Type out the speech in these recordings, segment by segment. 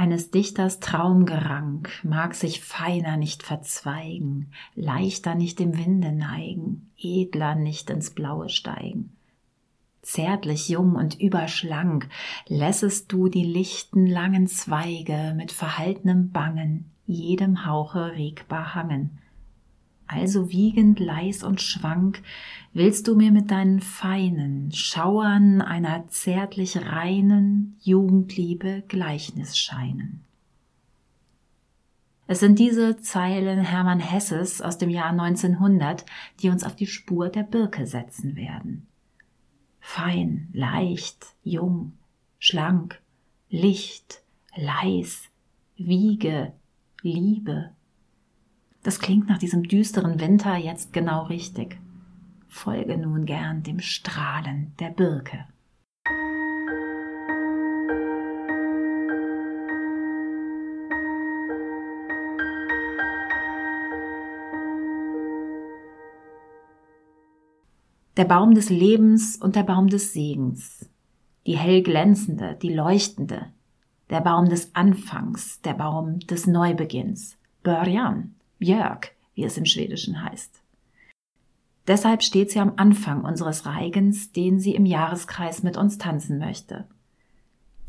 Eines Dichters Traumgerang mag sich feiner nicht verzweigen, leichter nicht dem Winde neigen, edler nicht ins Blaue steigen. Zärtlich jung und überschlank lässest du die lichten langen Zweige mit verhaltenem Bangen jedem Hauche regbar hangen also wiegend leis und schwank, willst du mir mit deinen feinen Schauern einer zärtlich reinen Jugendliebe Gleichnis scheinen. Es sind diese Zeilen Hermann Hesses aus dem Jahr 1900, die uns auf die Spur der Birke setzen werden. Fein, leicht, jung, schlank, Licht, leis, Wiege, Liebe, das klingt nach diesem düsteren Winter jetzt genau richtig. Folge nun gern dem Strahlen der Birke. Der Baum des Lebens und der Baum des Segens. Die hell glänzende, die leuchtende. Der Baum des Anfangs, der Baum des Neubeginns. Början, Björk, wie es im Schwedischen heißt. Deshalb steht sie am Anfang unseres Reigens, den sie im Jahreskreis mit uns tanzen möchte.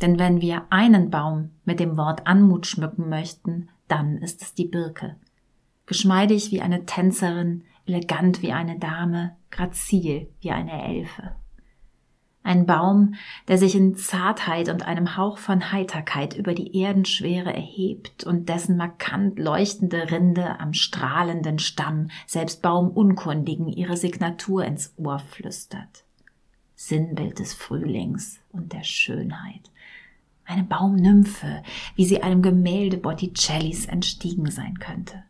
Denn wenn wir einen Baum mit dem Wort Anmut schmücken möchten, dann ist es die Birke. Geschmeidig wie eine Tänzerin, elegant wie eine Dame, grazil wie eine Elfe. Ein Baum, der sich in Zartheit und einem Hauch von Heiterkeit über die Erdenschwere erhebt und dessen markant leuchtende Rinde am strahlenden Stamm selbst Baumunkundigen ihre Signatur ins Ohr flüstert. Sinnbild des Frühlings und der Schönheit. Eine Baumnymphe, wie sie einem Gemälde Botticellis entstiegen sein könnte.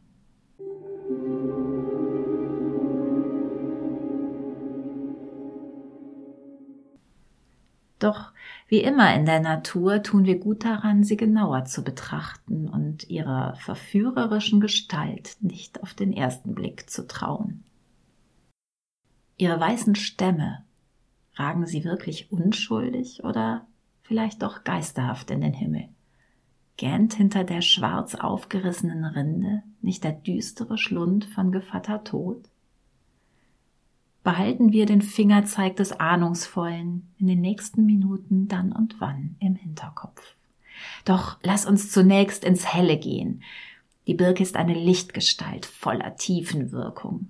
Doch wie immer in der Natur tun wir gut daran, sie genauer zu betrachten und ihrer verführerischen Gestalt nicht auf den ersten Blick zu trauen. Ihre weißen Stämme, ragen sie wirklich unschuldig oder vielleicht doch geisterhaft in den Himmel? Gähnt hinter der schwarz aufgerissenen Rinde nicht der düstere Schlund von Gevatter Tod? Behalten wir den Fingerzeig des Ahnungsvollen in den nächsten Minuten dann und wann im Hinterkopf. Doch lass uns zunächst ins Helle gehen. Die Birke ist eine Lichtgestalt voller Tiefenwirkung.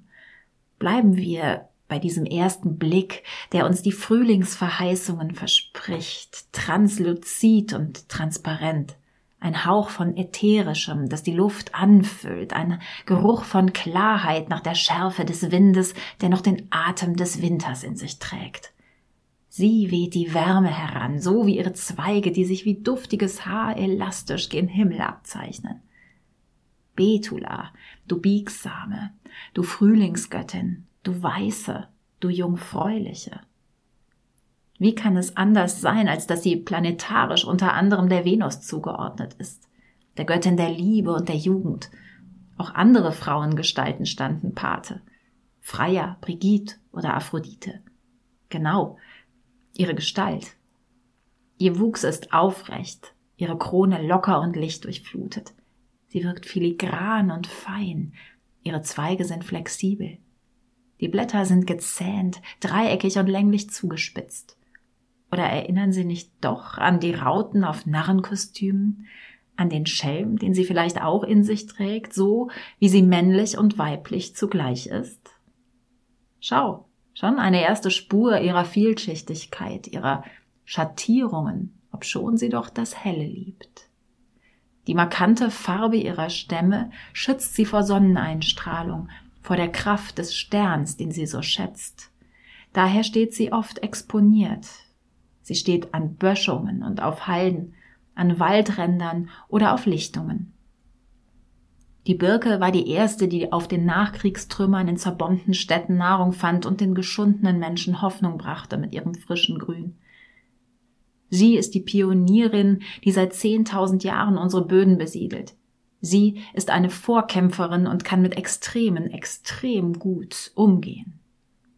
Bleiben wir bei diesem ersten Blick, der uns die Frühlingsverheißungen verspricht, transluzid und transparent ein Hauch von ätherischem, das die Luft anfüllt, ein Geruch von Klarheit nach der Schärfe des Windes, der noch den Atem des Winters in sich trägt. Sie weht die Wärme heran, so wie ihre Zweige, die sich wie duftiges Haar elastisch gen Himmel abzeichnen. Betula, du Biegsame, du Frühlingsgöttin, du Weiße, du Jungfräuliche. Wie kann es anders sein, als dass sie planetarisch unter anderem der Venus zugeordnet ist, der Göttin der Liebe und der Jugend? Auch andere Frauengestalten standen Pate. Freya, Brigitte oder Aphrodite. Genau, ihre Gestalt. Ihr Wuchs ist aufrecht, ihre Krone locker und lichtdurchflutet. Sie wirkt filigran und fein, ihre Zweige sind flexibel. Die Blätter sind gezähnt, dreieckig und länglich zugespitzt. Oder erinnern Sie nicht doch an die Rauten auf Narrenkostümen, an den Schelm, den sie vielleicht auch in sich trägt, so wie sie männlich und weiblich zugleich ist? Schau, schon eine erste Spur ihrer Vielschichtigkeit, ihrer Schattierungen, obschon sie doch das Helle liebt. Die markante Farbe ihrer Stämme schützt sie vor Sonneneinstrahlung, vor der Kraft des Sterns, den sie so schätzt. Daher steht sie oft exponiert, Sie steht an Böschungen und auf Halden, an Waldrändern oder auf Lichtungen. Die Birke war die erste, die auf den Nachkriegstrümmern in zerbombten Städten Nahrung fand und den geschundenen Menschen Hoffnung brachte mit ihrem frischen Grün. Sie ist die Pionierin, die seit 10.000 Jahren unsere Böden besiedelt. Sie ist eine Vorkämpferin und kann mit Extremen extrem gut umgehen.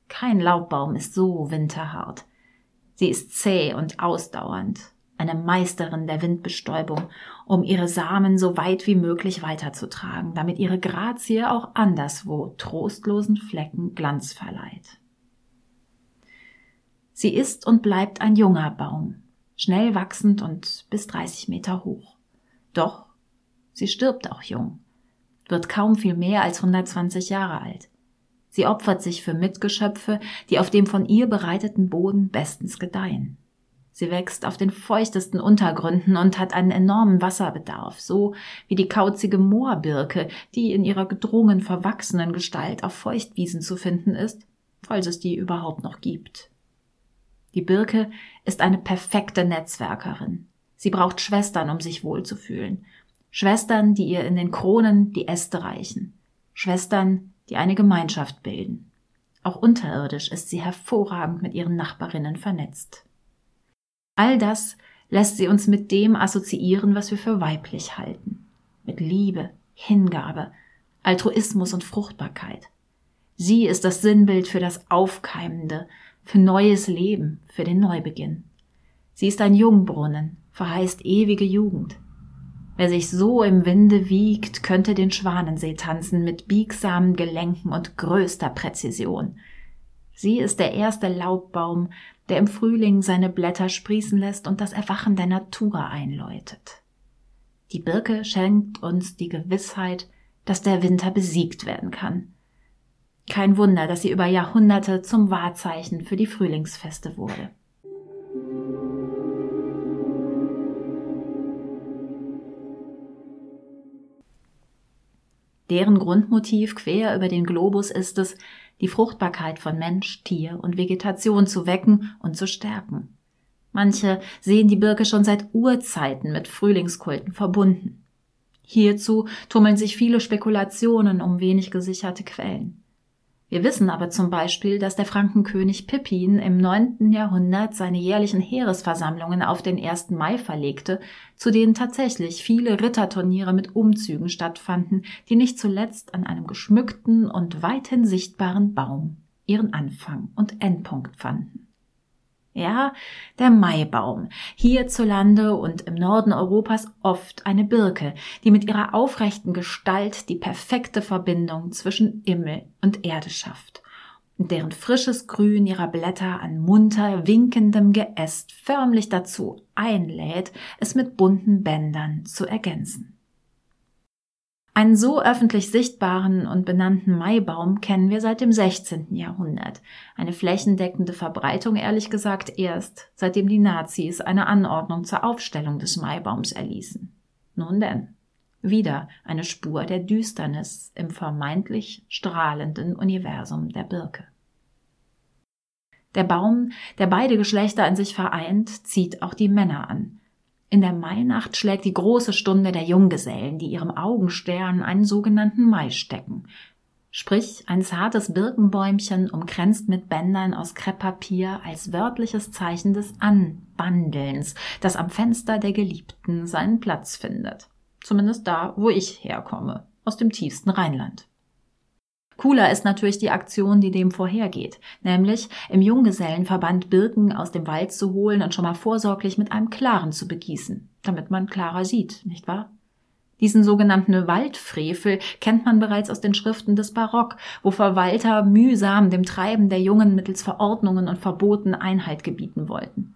Kein Laubbaum ist so winterhart. Sie ist zäh und ausdauernd, eine Meisterin der Windbestäubung, um ihre Samen so weit wie möglich weiterzutragen, damit ihre Grazie auch anderswo trostlosen Flecken Glanz verleiht. Sie ist und bleibt ein junger Baum, schnell wachsend und bis 30 Meter hoch. Doch Sie stirbt auch jung, wird kaum viel mehr als 120 Jahre alt. Sie opfert sich für Mitgeschöpfe, die auf dem von ihr bereiteten Boden bestens gedeihen. Sie wächst auf den feuchtesten Untergründen und hat einen enormen Wasserbedarf, so wie die kauzige Moorbirke, die in ihrer gedrungen verwachsenen Gestalt auf Feuchtwiesen zu finden ist, falls es die überhaupt noch gibt. Die Birke ist eine perfekte Netzwerkerin. Sie braucht Schwestern, um sich wohlzufühlen, Schwestern, die ihr in den Kronen die Äste reichen. Schwestern, die eine Gemeinschaft bilden. Auch unterirdisch ist sie hervorragend mit ihren Nachbarinnen vernetzt. All das lässt sie uns mit dem assoziieren, was wir für weiblich halten. Mit Liebe, Hingabe, Altruismus und Fruchtbarkeit. Sie ist das Sinnbild für das Aufkeimende, für neues Leben, für den Neubeginn. Sie ist ein Jungbrunnen, verheißt ewige Jugend. Wer sich so im Winde wiegt, könnte den Schwanensee tanzen mit biegsamen Gelenken und größter Präzision. Sie ist der erste Laubbaum, der im Frühling seine Blätter sprießen lässt und das Erwachen der Natur einläutet. Die Birke schenkt uns die Gewissheit, dass der Winter besiegt werden kann. Kein Wunder, dass sie über Jahrhunderte zum Wahrzeichen für die Frühlingsfeste wurde. Deren Grundmotiv quer über den Globus ist es, die Fruchtbarkeit von Mensch, Tier und Vegetation zu wecken und zu stärken. Manche sehen die Birke schon seit Urzeiten mit Frühlingskulten verbunden. Hierzu tummeln sich viele Spekulationen um wenig gesicherte Quellen. Wir wissen aber zum Beispiel, dass der Frankenkönig Pippin im neunten Jahrhundert seine jährlichen Heeresversammlungen auf den 1. Mai verlegte, zu denen tatsächlich viele Ritterturniere mit Umzügen stattfanden, die nicht zuletzt an einem geschmückten und weithin sichtbaren Baum ihren Anfang und Endpunkt fanden. Ja, der Maibaum. Hierzulande und im Norden Europas oft eine Birke, die mit ihrer aufrechten Gestalt die perfekte Verbindung zwischen Himmel und Erde schafft und deren frisches Grün ihrer Blätter an munter winkendem Geäst förmlich dazu einlädt, es mit bunten Bändern zu ergänzen. Einen so öffentlich sichtbaren und benannten Maibaum kennen wir seit dem 16. Jahrhundert. Eine flächendeckende Verbreitung ehrlich gesagt erst, seitdem die Nazis eine Anordnung zur Aufstellung des Maibaums erließen. Nun denn, wieder eine Spur der Düsternis im vermeintlich strahlenden Universum der Birke. Der Baum, der beide Geschlechter in sich vereint, zieht auch die Männer an. In der Mainacht schlägt die große Stunde der Junggesellen, die ihrem Augenstern einen sogenannten Mai stecken. Sprich, ein zartes Birkenbäumchen umkränzt mit Bändern aus Krepppapier als wörtliches Zeichen des Anbandelns, das am Fenster der Geliebten seinen Platz findet. Zumindest da, wo ich herkomme, aus dem tiefsten Rheinland. Cooler ist natürlich die Aktion, die dem vorhergeht, nämlich im Junggesellenverband Birken aus dem Wald zu holen und schon mal vorsorglich mit einem Klaren zu begießen, damit man klarer sieht, nicht wahr? Diesen sogenannten Waldfrevel kennt man bereits aus den Schriften des Barock, wo Verwalter mühsam dem Treiben der Jungen mittels Verordnungen und Verboten Einhalt gebieten wollten.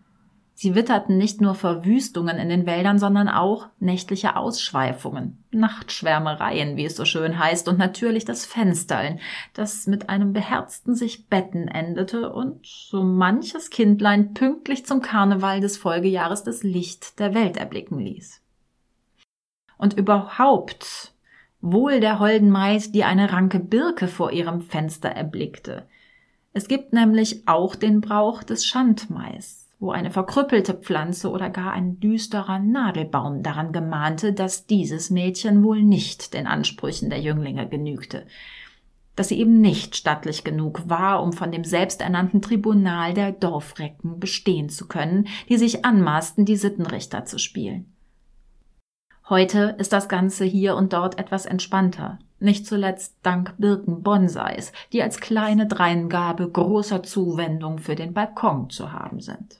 Sie witterten nicht nur Verwüstungen in den Wäldern, sondern auch nächtliche Ausschweifungen, Nachtschwärmereien, wie es so schön heißt, und natürlich das Fensterln, das mit einem beherzten sich Betten endete und so manches Kindlein pünktlich zum Karneval des Folgejahres das Licht der Welt erblicken ließ. Und überhaupt wohl der holden Maid, die eine ranke Birke vor ihrem Fenster erblickte. Es gibt nämlich auch den Brauch des Schandmais wo eine verkrüppelte Pflanze oder gar ein düsterer Nadelbaum daran gemahnte, dass dieses Mädchen wohl nicht den Ansprüchen der Jünglinge genügte, dass sie eben nicht stattlich genug war, um von dem selbsternannten Tribunal der Dorfrecken bestehen zu können, die sich anmaßten, die Sittenrichter zu spielen. Heute ist das Ganze hier und dort etwas entspannter, nicht zuletzt dank Birken-Bonsais, die als kleine Dreingabe großer Zuwendung für den Balkon zu haben sind.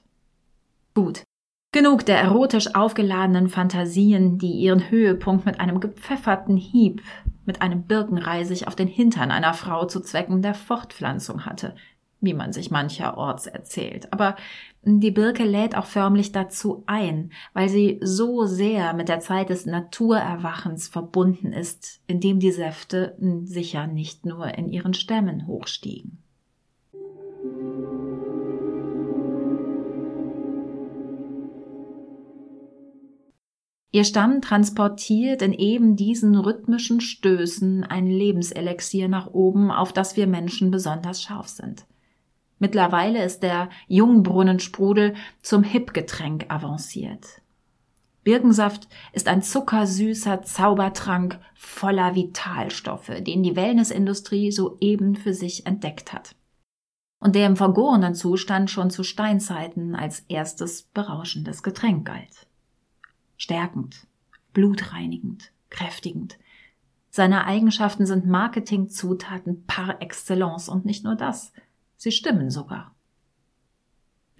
Gut. Genug der erotisch aufgeladenen Fantasien, die ihren Höhepunkt mit einem gepfefferten Hieb, mit einem Birkenreisig auf den Hintern einer Frau zu Zwecken der Fortpflanzung hatte, wie man sich mancherorts erzählt. Aber die Birke lädt auch förmlich dazu ein, weil sie so sehr mit der Zeit des Naturerwachens verbunden ist, indem die Säfte sicher nicht nur in ihren Stämmen hochstiegen. Ihr Stamm transportiert in eben diesen rhythmischen Stößen ein Lebenselixier nach oben, auf das wir Menschen besonders scharf sind. Mittlerweile ist der Jungbrunnensprudel zum Hipgetränk avanciert. Birkensaft ist ein zuckersüßer Zaubertrank voller Vitalstoffe, den die Wellnessindustrie soeben für sich entdeckt hat. Und der im vergorenen Zustand schon zu Steinzeiten als erstes berauschendes Getränk galt stärkend, blutreinigend, kräftigend. Seine Eigenschaften sind Marketingzutaten par excellence und nicht nur das, sie stimmen sogar.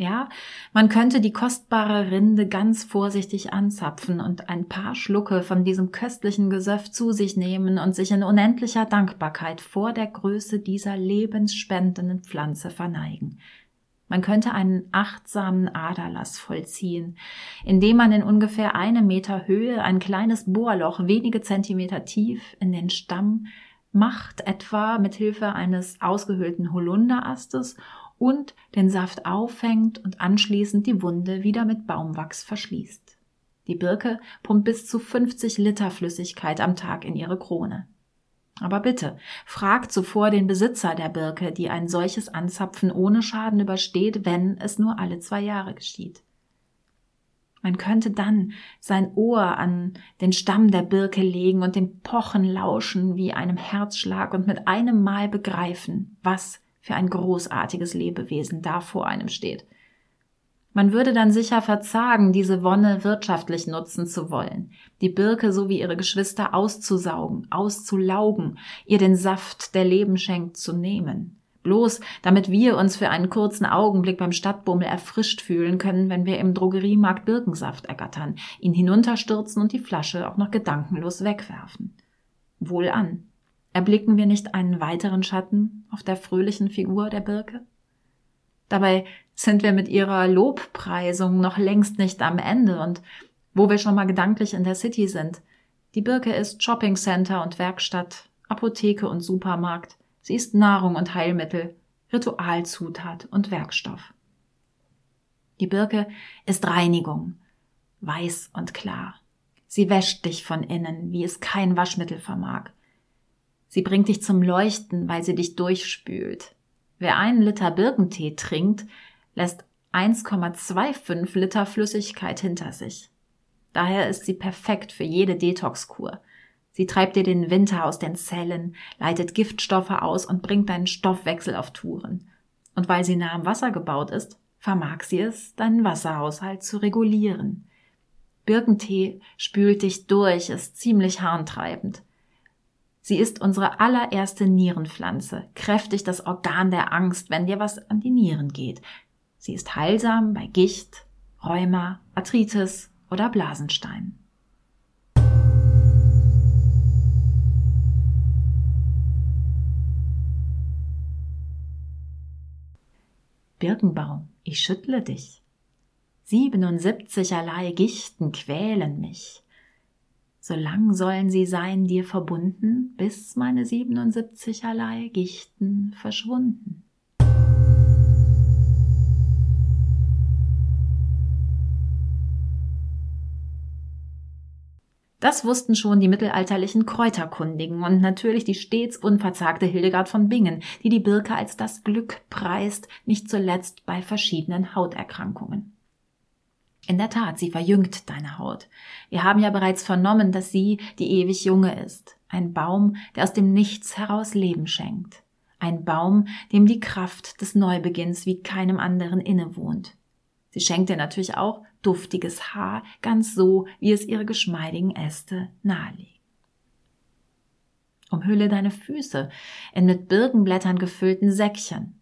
Ja, man könnte die kostbare Rinde ganz vorsichtig anzapfen und ein paar Schlucke von diesem köstlichen Gesöff zu sich nehmen und sich in unendlicher Dankbarkeit vor der Größe dieser lebensspendenden Pflanze verneigen. Man könnte einen achtsamen Aderlass vollziehen, indem man in ungefähr einem Meter Höhe ein kleines Bohrloch wenige Zentimeter tief in den Stamm macht, etwa mit Hilfe eines ausgehöhlten Holunderastes und den Saft auffängt und anschließend die Wunde wieder mit Baumwachs verschließt. Die Birke pumpt bis zu 50 Liter Flüssigkeit am Tag in ihre Krone. Aber bitte, fragt zuvor den Besitzer der Birke, die ein solches Anzapfen ohne Schaden übersteht, wenn es nur alle zwei Jahre geschieht. Man könnte dann sein Ohr an den Stamm der Birke legen und dem Pochen lauschen wie einem Herzschlag und mit einem Mal begreifen, was für ein großartiges Lebewesen da vor einem steht – man würde dann sicher verzagen, diese Wonne wirtschaftlich nutzen zu wollen, die Birke so wie ihre Geschwister auszusaugen, auszulaugen, ihr den Saft, der Leben schenkt, zu nehmen. Bloß, damit wir uns für einen kurzen Augenblick beim Stadtbummel erfrischt fühlen können, wenn wir im Drogeriemarkt Birkensaft ergattern, ihn hinunterstürzen und die Flasche auch noch gedankenlos wegwerfen. Wohlan. Erblicken wir nicht einen weiteren Schatten auf der fröhlichen Figur der Birke? Dabei sind wir mit ihrer Lobpreisung noch längst nicht am Ende und wo wir schon mal gedanklich in der City sind. Die Birke ist Shopping Center und Werkstatt, Apotheke und Supermarkt. Sie ist Nahrung und Heilmittel, Ritualzutat und Werkstoff. Die Birke ist Reinigung, weiß und klar. Sie wäscht dich von innen, wie es kein Waschmittel vermag. Sie bringt dich zum Leuchten, weil sie dich durchspült. Wer einen Liter Birkentee trinkt, lässt 1,25 Liter Flüssigkeit hinter sich. Daher ist sie perfekt für jede Detoxkur. Sie treibt dir den Winter aus den Zellen, leitet Giftstoffe aus und bringt deinen Stoffwechsel auf Touren. Und weil sie nah am Wasser gebaut ist, vermag sie es, deinen Wasserhaushalt zu regulieren. Birkentee spült dich durch, ist ziemlich harntreibend. Sie ist unsere allererste Nierenpflanze, kräftig das Organ der Angst, wenn dir was an die Nieren geht. Sie ist heilsam bei Gicht, Rheuma, Arthritis oder Blasenstein. Birkenbaum, ich schüttle dich. 77 allerlei Gichten quälen mich. So lang sollen sie sein dir verbunden, bis meine 77 allerlei Gichten verschwunden. Das wussten schon die mittelalterlichen Kräuterkundigen und natürlich die stets unverzagte Hildegard von Bingen, die die Birke als das Glück preist, nicht zuletzt bei verschiedenen Hauterkrankungen. In der Tat, sie verjüngt deine Haut. Wir haben ja bereits vernommen, dass sie die ewig junge ist. Ein Baum, der aus dem Nichts heraus Leben schenkt. Ein Baum, dem die Kraft des Neubeginns wie keinem anderen innewohnt. Sie schenkt dir natürlich auch duftiges Haar, ganz so, wie es ihre geschmeidigen Äste nahelegen. Umhülle deine Füße in mit Birkenblättern gefüllten Säckchen.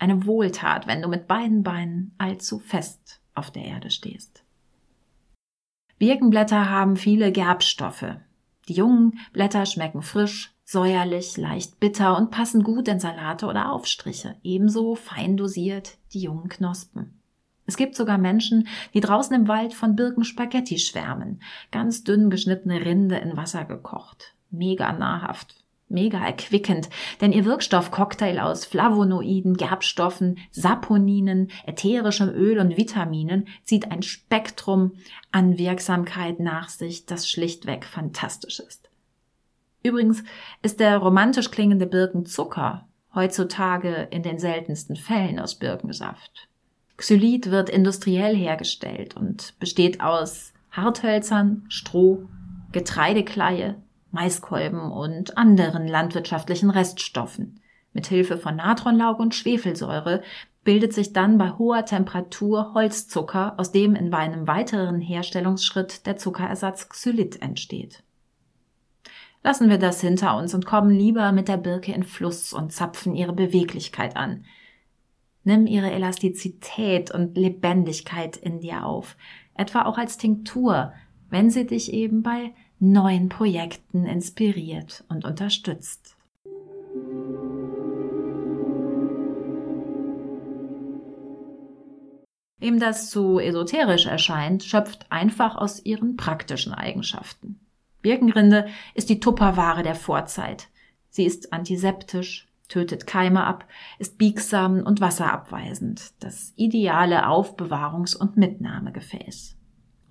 Eine Wohltat, wenn du mit beiden Beinen allzu fest auf der Erde stehst. Birkenblätter haben viele Gerbstoffe. Die jungen Blätter schmecken frisch, säuerlich, leicht bitter und passen gut in Salate oder Aufstriche, ebenso fein dosiert die jungen Knospen. Es gibt sogar Menschen, die draußen im Wald von Birkenspaghetti schwärmen. Ganz dünn geschnittene Rinde in Wasser gekocht. Mega nahrhaft. Mega erquickend, denn ihr Wirkstoffcocktail aus Flavonoiden, Gerbstoffen, Saponinen, ätherischem Öl und Vitaminen zieht ein Spektrum an Wirksamkeit nach sich, das schlichtweg fantastisch ist. Übrigens ist der romantisch klingende Birkenzucker heutzutage in den seltensten Fällen aus Birkensaft. Xylit wird industriell hergestellt und besteht aus Harthölzern, Stroh, Getreidekleie, Maiskolben und anderen landwirtschaftlichen Reststoffen. Mit Hilfe von Natronlauge und Schwefelsäure bildet sich dann bei hoher Temperatur Holzzucker, aus dem in einem weiteren Herstellungsschritt der Zuckerersatz Xylit entsteht. Lassen wir das hinter uns und kommen lieber mit der Birke in Fluss und zapfen ihre Beweglichkeit an. Nimm ihre Elastizität und Lebendigkeit in dir auf, etwa auch als Tinktur, wenn sie dich eben bei neuen Projekten inspiriert und unterstützt. Wem das zu esoterisch erscheint, schöpft einfach aus ihren praktischen Eigenschaften. Birkenrinde ist die Tupperware der Vorzeit. Sie ist antiseptisch, tötet Keime ab, ist biegsam und wasserabweisend, das ideale Aufbewahrungs- und Mitnahmegefäß.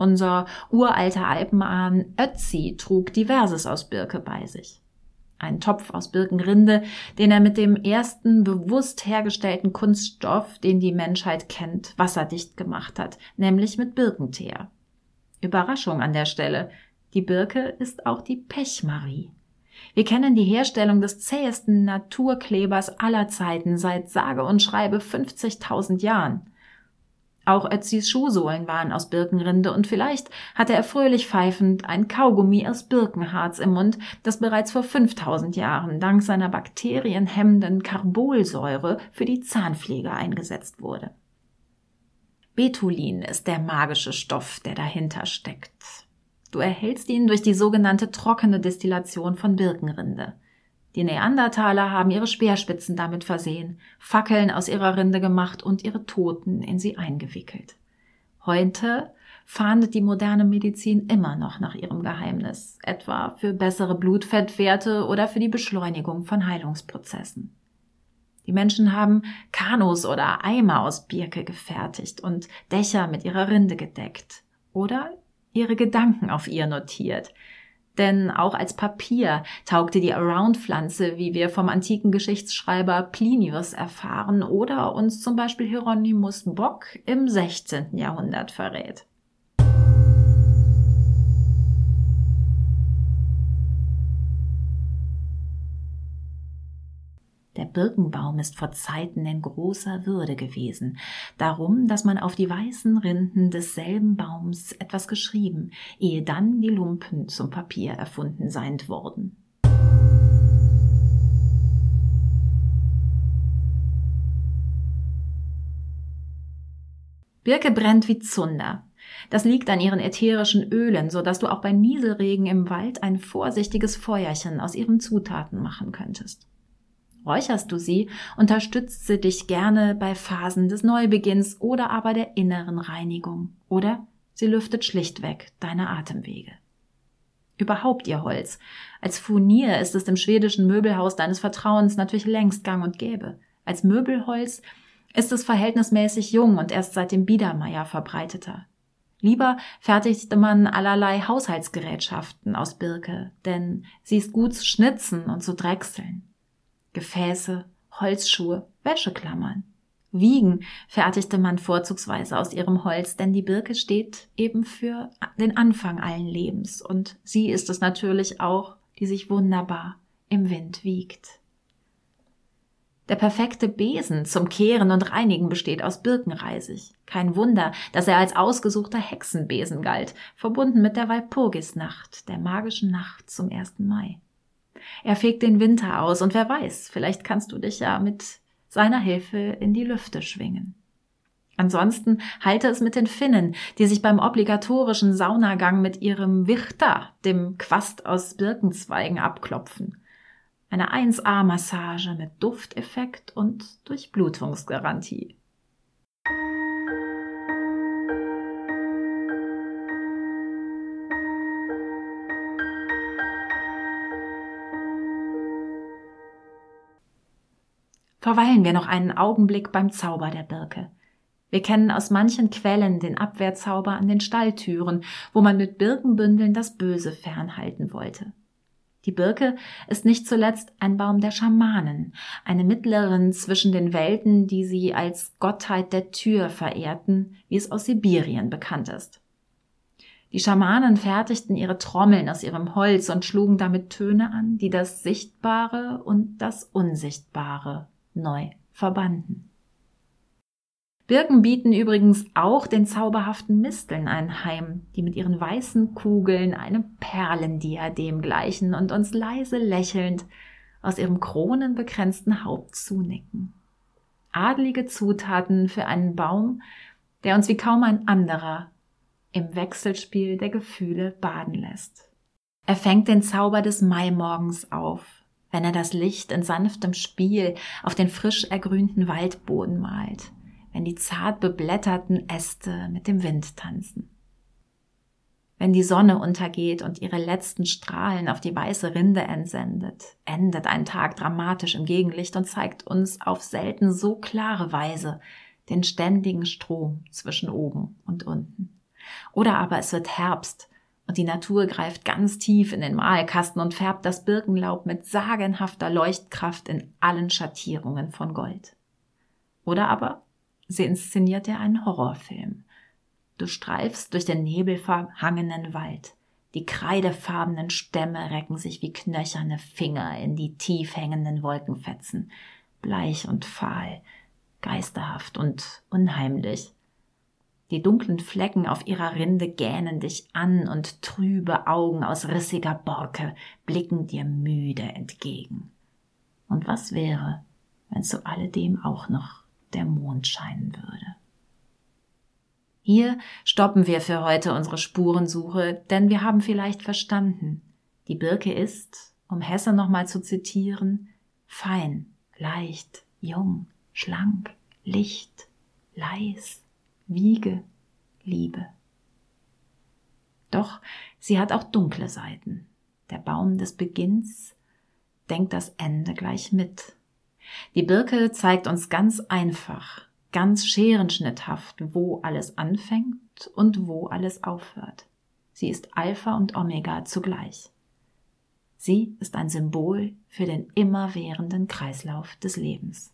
Unser uralter Alpenahn Ötzi trug diverses aus Birke bei sich. Ein Topf aus Birkenrinde, den er mit dem ersten bewusst hergestellten Kunststoff, den die Menschheit kennt, wasserdicht gemacht hat, nämlich mit Birkenteer. Überraschung an der Stelle. Die Birke ist auch die Pechmarie. Wir kennen die Herstellung des zähesten Naturklebers aller Zeiten seit sage und schreibe 50.000 Jahren. Auch Ötzis Schuhsohlen waren aus Birkenrinde und vielleicht hatte er fröhlich pfeifend ein Kaugummi aus Birkenharz im Mund, das bereits vor 5000 Jahren dank seiner bakterienhemmenden Carbolsäure für die Zahnpflege eingesetzt wurde. Betulin ist der magische Stoff, der dahinter steckt. Du erhältst ihn durch die sogenannte trockene Destillation von Birkenrinde. Die Neandertaler haben ihre Speerspitzen damit versehen, Fackeln aus ihrer Rinde gemacht und ihre Toten in sie eingewickelt. Heute fahndet die moderne Medizin immer noch nach ihrem Geheimnis, etwa für bessere Blutfettwerte oder für die Beschleunigung von Heilungsprozessen. Die Menschen haben Kanus oder Eimer aus Birke gefertigt und Dächer mit ihrer Rinde gedeckt oder ihre Gedanken auf ihr notiert. Denn auch als Papier taugte die Around-Pflanze, wie wir vom antiken Geschichtsschreiber Plinius erfahren oder uns zum Beispiel Hieronymus Bock im 16. Jahrhundert verrät. Der Birkenbaum ist vor Zeiten in großer Würde gewesen, darum, dass man auf die weißen Rinden desselben Baums etwas geschrieben, ehe dann die Lumpen zum Papier erfunden sein worden. Birke brennt wie Zunder. Das liegt an ihren ätherischen Ölen, so dass du auch bei Nieselregen im Wald ein vorsichtiges Feuerchen aus ihren Zutaten machen könntest. Räucherst du sie, unterstützt sie dich gerne bei Phasen des Neubeginns oder aber der inneren Reinigung. Oder sie lüftet schlichtweg deine Atemwege. Überhaupt ihr Holz. Als Furnier ist es im schwedischen Möbelhaus deines Vertrauens natürlich längst gang und gäbe. Als Möbelholz ist es verhältnismäßig jung und erst seit dem Biedermeier verbreiteter. Lieber fertigte man allerlei Haushaltsgerätschaften aus Birke, denn sie ist gut zu schnitzen und zu drechseln. Gefäße, Holzschuhe, Wäscheklammern. Wiegen fertigte man vorzugsweise aus ihrem Holz, denn die Birke steht eben für den Anfang allen Lebens und sie ist es natürlich auch, die sich wunderbar im Wind wiegt. Der perfekte Besen zum Kehren und Reinigen besteht aus Birkenreisig. Kein Wunder, dass er als ausgesuchter Hexenbesen galt, verbunden mit der Walpurgisnacht, der magischen Nacht zum 1. Mai. Er fegt den Winter aus und wer weiß, vielleicht kannst du dich ja mit seiner Hilfe in die Lüfte schwingen. Ansonsten halte es mit den Finnen, die sich beim obligatorischen Saunagang mit ihrem Wichta, dem Quast aus Birkenzweigen, abklopfen. Eine 1A-Massage mit Dufteffekt und Durchblutungsgarantie. Verweilen wir noch einen Augenblick beim Zauber der Birke. Wir kennen aus manchen Quellen den Abwehrzauber an den Stalltüren, wo man mit Birkenbündeln das Böse fernhalten wollte. Die Birke ist nicht zuletzt ein Baum der Schamanen, eine Mittlerin zwischen den Welten, die sie als Gottheit der Tür verehrten, wie es aus Sibirien bekannt ist. Die Schamanen fertigten ihre Trommeln aus ihrem Holz und schlugen damit Töne an, die das Sichtbare und das Unsichtbare neu verbanden. Birken bieten übrigens auch den zauberhaften Misteln ein Heim, die mit ihren weißen Kugeln einem Perlendiadem gleichen und uns leise lächelnd aus ihrem kronenbekränzten Haupt zunicken. Adlige Zutaten für einen Baum, der uns wie kaum ein anderer im Wechselspiel der Gefühle baden lässt. Er fängt den Zauber des Maimorgens auf, wenn er das Licht in sanftem Spiel auf den frisch ergrünten Waldboden malt – wenn die zart beblätterten Äste mit dem Wind tanzen. Wenn die Sonne untergeht und ihre letzten Strahlen auf die weiße Rinde entsendet, endet ein Tag dramatisch im Gegenlicht und zeigt uns auf selten so klare Weise den ständigen Strom zwischen oben und unten. Oder aber es wird Herbst und die Natur greift ganz tief in den Malkasten und färbt das Birkenlaub mit sagenhafter Leuchtkraft in allen Schattierungen von Gold. Oder aber Sie inszeniert ja einen Horrorfilm. Du streifst durch den nebelverhangenen Wald. Die kreidefarbenen Stämme recken sich wie knöcherne Finger in die tief hängenden Wolkenfetzen, bleich und fahl, geisterhaft und unheimlich. Die dunklen Flecken auf ihrer Rinde gähnen dich an und trübe Augen aus rissiger Borke blicken dir müde entgegen. Und was wäre, wenn zu alledem auch noch der Mond scheinen würde. Hier stoppen wir für heute unsere Spurensuche, denn wir haben vielleicht verstanden, die Birke ist, um Hesse nochmal zu zitieren, fein, leicht, jung, schlank, licht, leis, Wiege, Liebe. Doch sie hat auch dunkle Seiten. Der Baum des Beginns denkt das Ende gleich mit die Birke zeigt uns ganz einfach, ganz scherenschnitthaft, wo alles anfängt und wo alles aufhört. Sie ist Alpha und Omega zugleich. Sie ist ein Symbol für den immerwährenden Kreislauf des Lebens.